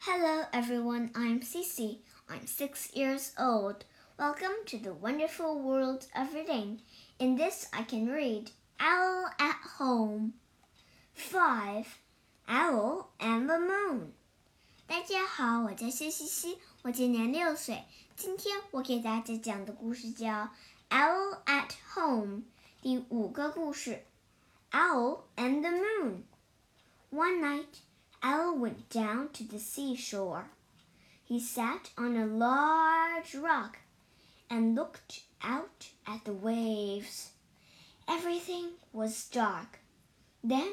Hello, everyone. I'm Cece. I'm six years old. Welcome to the wonderful world of reading. In this, I can read Owl at Home. 5. Owl and the Moon. 大家好，我叫谢西西，我今年六岁。今天我给大家讲的故事叫《Owl at Home》第五个故事。Owl and the Moon. One night. Owl went down to the seashore. He sat on a large rock and looked out at the waves. Everything was dark. Then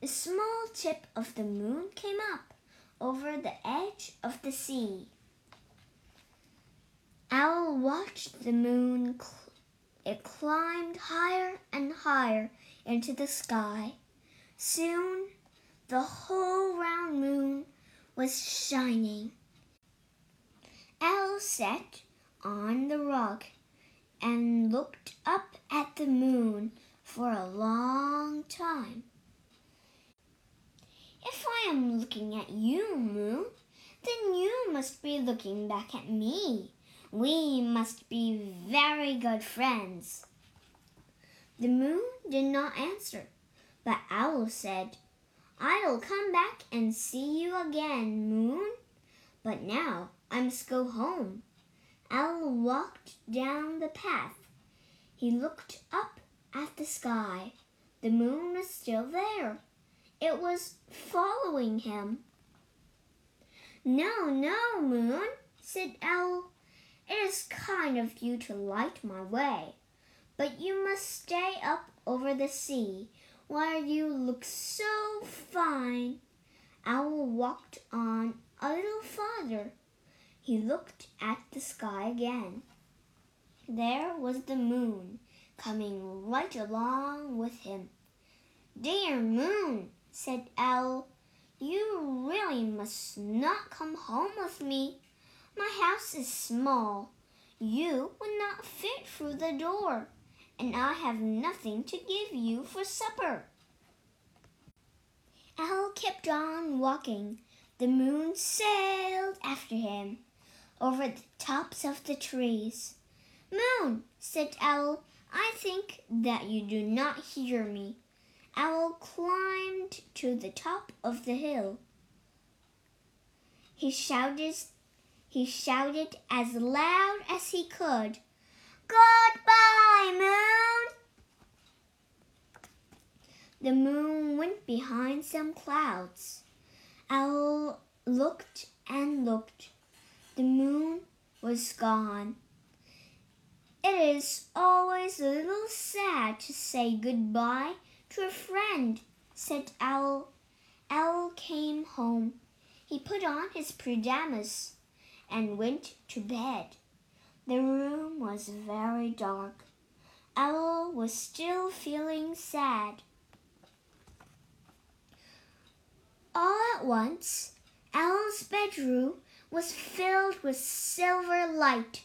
a small tip of the moon came up over the edge of the sea. Owl watched the moon. It climbed higher and higher into the sky. Soon the whole round moon was shining. Owl sat on the rock and looked up at the moon for a long time. If I am looking at you, Moon, then you must be looking back at me. We must be very good friends. The moon did not answer, but Owl said, I'll come back and see you again, Moon. But now I must go home. Owl walked down the path. He looked up at the sky. The moon was still there. It was following him. No, no, Moon, said Owl. It is kind of you to light my way, but you must stay up over the sea why, you look so fine. Owl walked on a little farther. He looked at the sky again. There was the moon coming right along with him. Dear moon, said Owl, you really must not come home with me. My house is small. You would not fit through the door and I have nothing to give you for supper. Owl kept on walking. The moon sailed after him over the tops of the trees. Moon, said Owl, I think that you do not hear me. Owl climbed to the top of the hill. He shouted, he shouted as loud as he could. Goodbye, moon! The moon went behind some clouds. Owl looked and looked. The moon was gone. It is always a little sad to say goodbye to a friend, said Owl. Owl came home. He put on his pajamas and went to bed. The room was very dark. Owl was still feeling sad. All at once, Owl's bedroom was filled with silver light.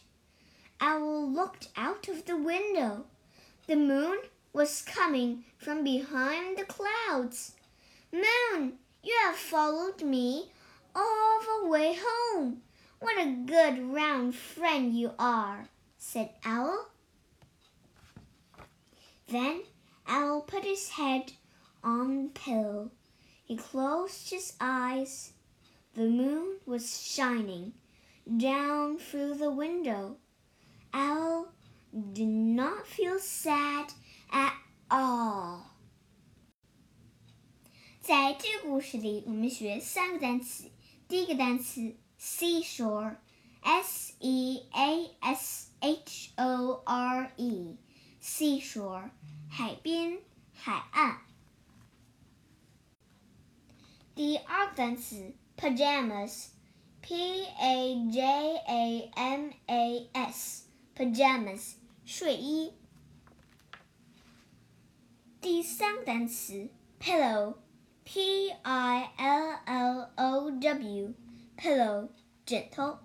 Owl looked out of the window. The moon was coming from behind the clouds. Moon, you have followed me all the way home. What a good round friend you are, said Owl. Then Owl put his head on the pillow. He closed his eyes. The moon was shining down through the window. Owl did not feel sad at all. 在这个故事里，我们学三个单词。第一个单词 seashore, S E A S H O R E, seashore, 海边、海岸。 第二个单词 pajamas, P A J A M A S, pajamas, 睡衣。第三个单词 pillow, P I L L O W pillow 枕头。